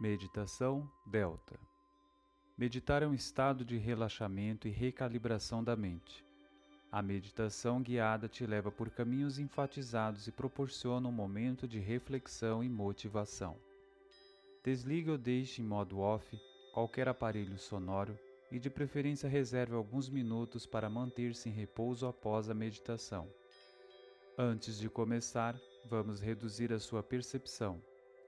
Meditação Delta Meditar é um estado de relaxamento e recalibração da mente. A meditação guiada te leva por caminhos enfatizados e proporciona um momento de reflexão e motivação. Desligue ou deixe em modo off qualquer aparelho sonoro e, de preferência, reserve alguns minutos para manter-se em repouso após a meditação. Antes de começar, vamos reduzir a sua percepção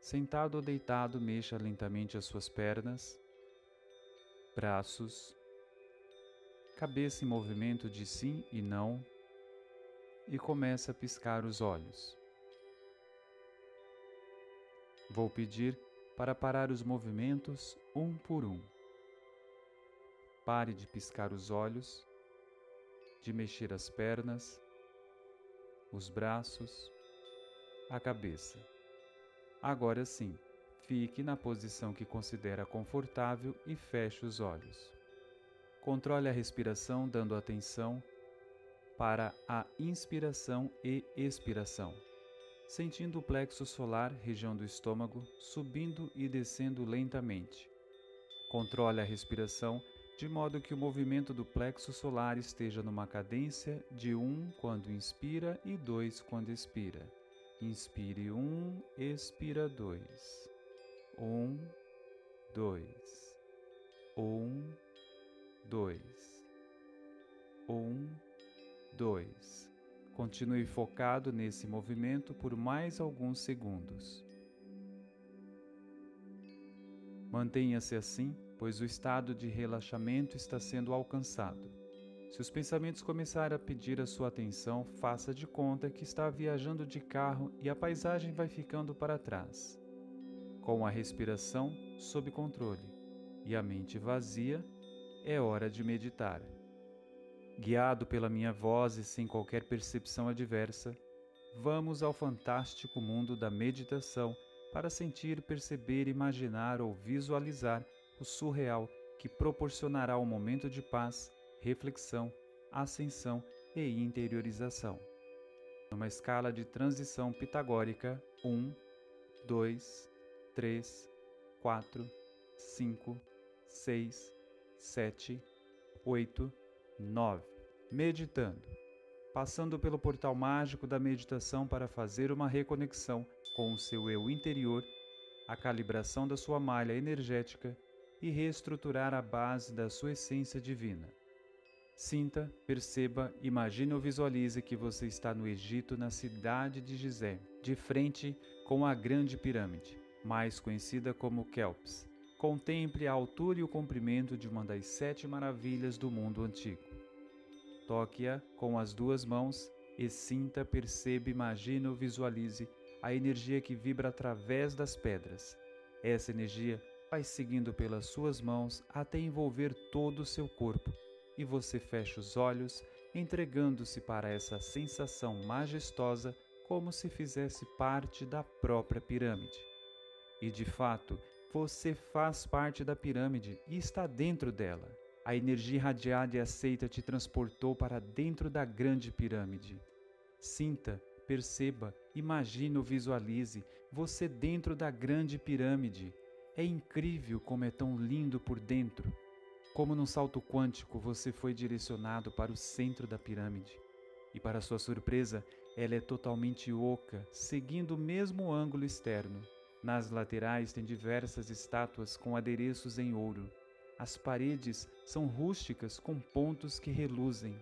Sentado ou deitado, mexa lentamente as suas pernas, braços, cabeça em movimento de sim e não e comece a piscar os olhos. Vou pedir para parar os movimentos um por um. Pare de piscar os olhos, de mexer as pernas, os braços, a cabeça. Agora sim, fique na posição que considera confortável e feche os olhos. Controle a respiração dando atenção para a inspiração e expiração, sentindo o plexo solar, região do estômago, subindo e descendo lentamente. Controle a respiração de modo que o movimento do plexo solar esteja numa cadência de 1 quando inspira e 2 quando expira. Inspire um, expira dois. Um, dois. Um, dois. Um, dois. Continue focado nesse movimento por mais alguns segundos. Mantenha-se assim, pois o estado de relaxamento está sendo alcançado. Se os pensamentos começarem a pedir a sua atenção, faça de conta que está viajando de carro e a paisagem vai ficando para trás. Com a respiração sob controle e a mente vazia, é hora de meditar. Guiado pela minha voz e sem qualquer percepção adversa, vamos ao fantástico mundo da meditação para sentir, perceber, imaginar ou visualizar o surreal que proporcionará um momento de paz reflexão, ascensão e interiorização. Numa escala de transição pitagórica 1, 2, 3, 4, 5, 6, 7, 8, 9. Meditando. Passando pelo portal mágico da meditação para fazer uma reconexão com o seu eu interior, a calibração da sua malha energética e reestruturar a base da sua essência divina. Sinta, perceba, imagine ou visualize que você está no Egito, na cidade de Gizé, de frente com a Grande Pirâmide, mais conhecida como Kelps. Contemple a altura e o comprimento de uma das sete maravilhas do mundo antigo. Toque-a com as duas mãos e sinta, perceba, imagine ou visualize a energia que vibra através das pedras. Essa energia vai seguindo pelas suas mãos até envolver todo o seu corpo e você fecha os olhos, entregando-se para essa sensação majestosa como se fizesse parte da própria pirâmide. E de fato, você faz parte da pirâmide e está dentro dela. A energia irradiada e aceita te transportou para dentro da grande pirâmide. Sinta, perceba, imagine ou visualize você dentro da grande pirâmide. É incrível como é tão lindo por dentro. Como num salto quântico, você foi direcionado para o centro da pirâmide. E, para sua surpresa, ela é totalmente oca, seguindo o mesmo ângulo externo. Nas laterais tem diversas estátuas com adereços em ouro. As paredes são rústicas com pontos que reluzem.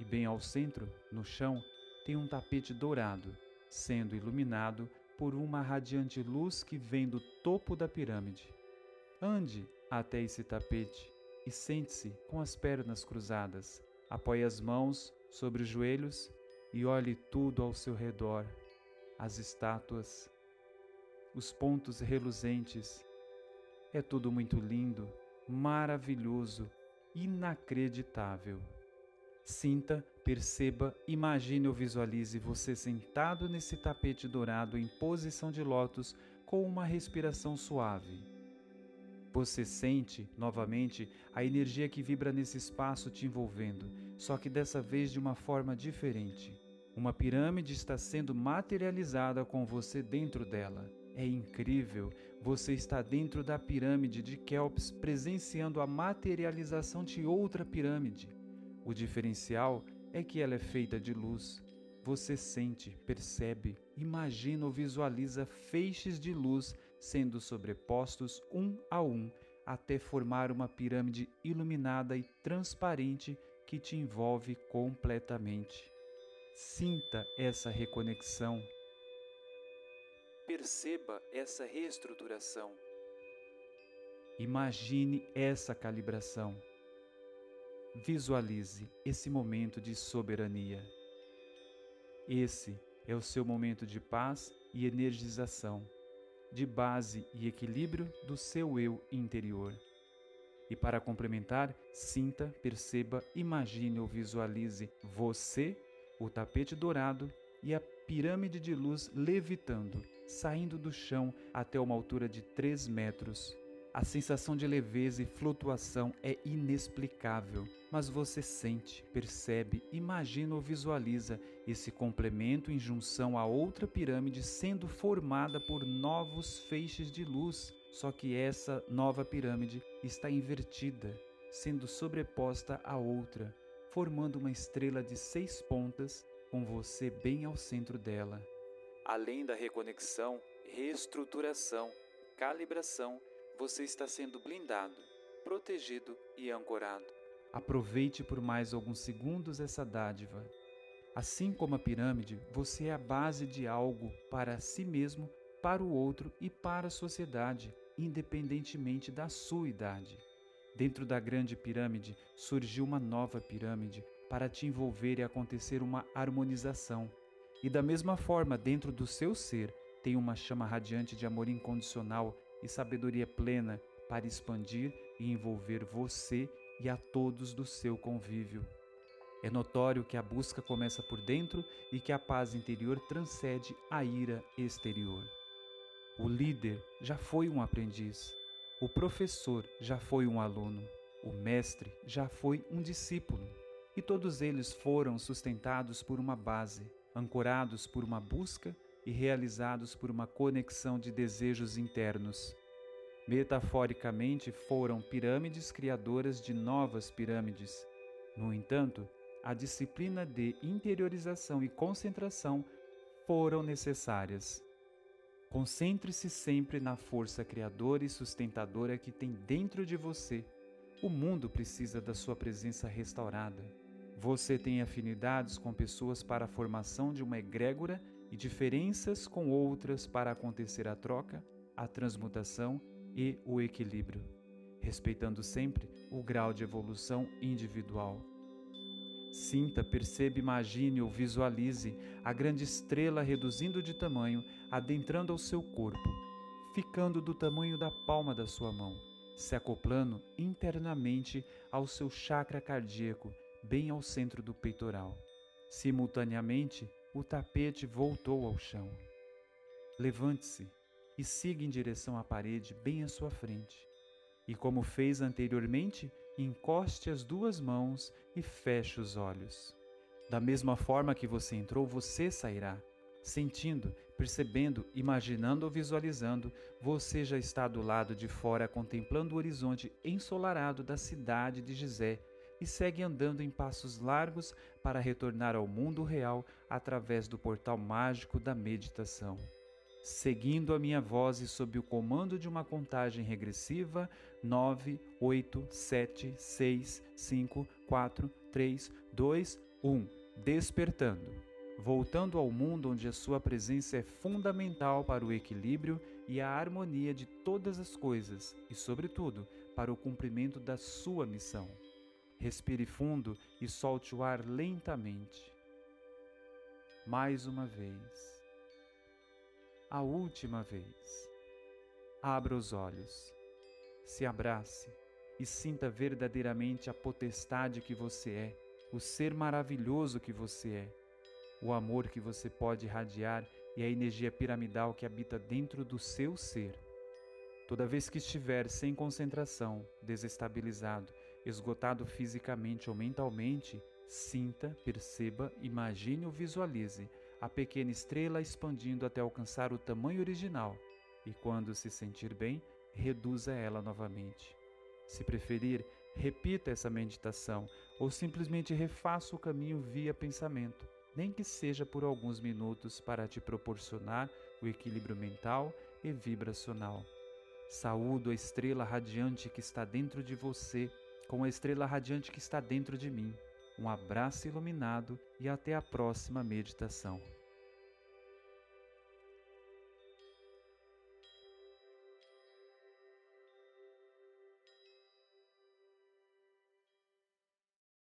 E bem ao centro, no chão, tem um tapete dourado, sendo iluminado por uma radiante luz que vem do topo da pirâmide. Ande até esse tapete e sente-se com as pernas cruzadas. Apoie as mãos sobre os joelhos e olhe tudo ao seu redor: as estátuas, os pontos reluzentes. É tudo muito lindo, maravilhoso, inacreditável. Sinta, perceba, imagine ou visualize você sentado nesse tapete dourado em posição de lótus com uma respiração suave você sente, novamente, a energia que vibra nesse espaço te envolvendo, só que dessa vez de uma forma diferente. Uma pirâmide está sendo materializada com você dentro dela. É incrível! Você está dentro da pirâmide de Kelps presenciando a materialização de outra pirâmide. O diferencial é que ela é feita de luz. Você sente, percebe, imagina ou visualiza feixes de luz sendo sobrepostos um a um até formar uma pirâmide iluminada e transparente que te envolve completamente. Sinta essa reconexão. Perceba essa reestruturação. Imagine essa calibração. Visualize esse momento de soberania. Esse é o seu momento de paz e energização de base e equilíbrio do seu eu interior. E para complementar, sinta, perceba, imagine ou visualize você, o tapete dourado e a pirâmide de luz levitando, saindo do chão até uma altura de 3 metros. A sensação de leveza e flutuação é inexplicável, mas você sente, percebe, imagina ou visualiza esse complemento em junção a outra pirâmide sendo formada por novos feixes de luz, só que essa nova pirâmide está invertida, sendo sobreposta à outra, formando uma estrela de seis pontas com você bem ao centro dela. Além da reconexão, reestruturação, calibração, você está sendo blindado, protegido e ancorado. Aproveite por mais alguns segundos essa dádiva. Assim como a pirâmide, você é a base de algo para si mesmo, para o outro e para a sociedade, independentemente da sua idade. Dentro da grande pirâmide surgiu uma nova pirâmide para te envolver e acontecer uma harmonização. E da mesma forma, dentro do seu ser, tem uma chama radiante de amor incondicional e sabedoria plena para expandir e envolver você e a todos do seu convívio. É notório que a busca começa por dentro e que a paz interior transcende a ira exterior. O líder já foi um aprendiz, o professor já foi um aluno, o mestre já foi um discípulo, e todos eles foram sustentados por uma base, ancorados por uma busca e realizados por uma conexão de desejos internos. Metaforicamente, foram pirâmides criadoras de novas pirâmides. No entanto, a disciplina de interiorização e concentração foram necessárias. Concentre-se sempre na força criadora e sustentadora que tem dentro de você. O mundo precisa da sua presença restaurada. Você tem afinidades com pessoas para a formação de uma egrégora e diferenças com outras para acontecer a troca, a transmutação e o equilíbrio, respeitando sempre o grau de evolução individual. Sinta, perceba, imagine ou visualize a grande estrela reduzindo de tamanho, adentrando ao seu corpo, ficando do tamanho da palma da sua mão, se acoplando internamente ao seu chakra cardíaco, bem ao centro do peitoral. Simultaneamente, o tapete voltou ao chão. Levante-se e siga em direção à parede bem à sua frente. E como fez anteriormente, encoste as duas mãos e feche os olhos. Da mesma forma que você entrou, você sairá. Sentindo, percebendo, imaginando ou visualizando, você já está do lado de fora contemplando o horizonte ensolarado da cidade de Gizé e segue andando em passos largos para retornar ao mundo real através do portal mágico da meditação. Seguindo a minha voz e sob o comando de uma contagem regressiva, 9, 8, 7, 6, 5, 4, 3, 2, 1. Despertando. Voltando ao mundo onde a sua presença é fundamental para o equilíbrio e a harmonia de todas as coisas e, sobretudo, para o cumprimento da sua missão. Respire fundo e solte o ar lentamente. Mais uma vez. A última vez. Abra os olhos. Se abrace e sinta verdadeiramente a potestade que você é, o ser maravilhoso que você é, o amor que você pode irradiar e a energia piramidal que habita dentro do seu ser. Toda vez que estiver sem concentração, desestabilizado, esgotado fisicamente ou mentalmente, sinta, perceba, imagine ou visualize a pequena estrela expandindo até alcançar o tamanho original, e quando se sentir bem, reduza ela novamente. Se preferir, repita essa meditação ou simplesmente refaça o caminho via pensamento, nem que seja por alguns minutos para te proporcionar o equilíbrio mental e vibracional. Saúdo a estrela radiante que está dentro de você, com a estrela radiante que está dentro de mim. Um abraço iluminado e até a próxima meditação.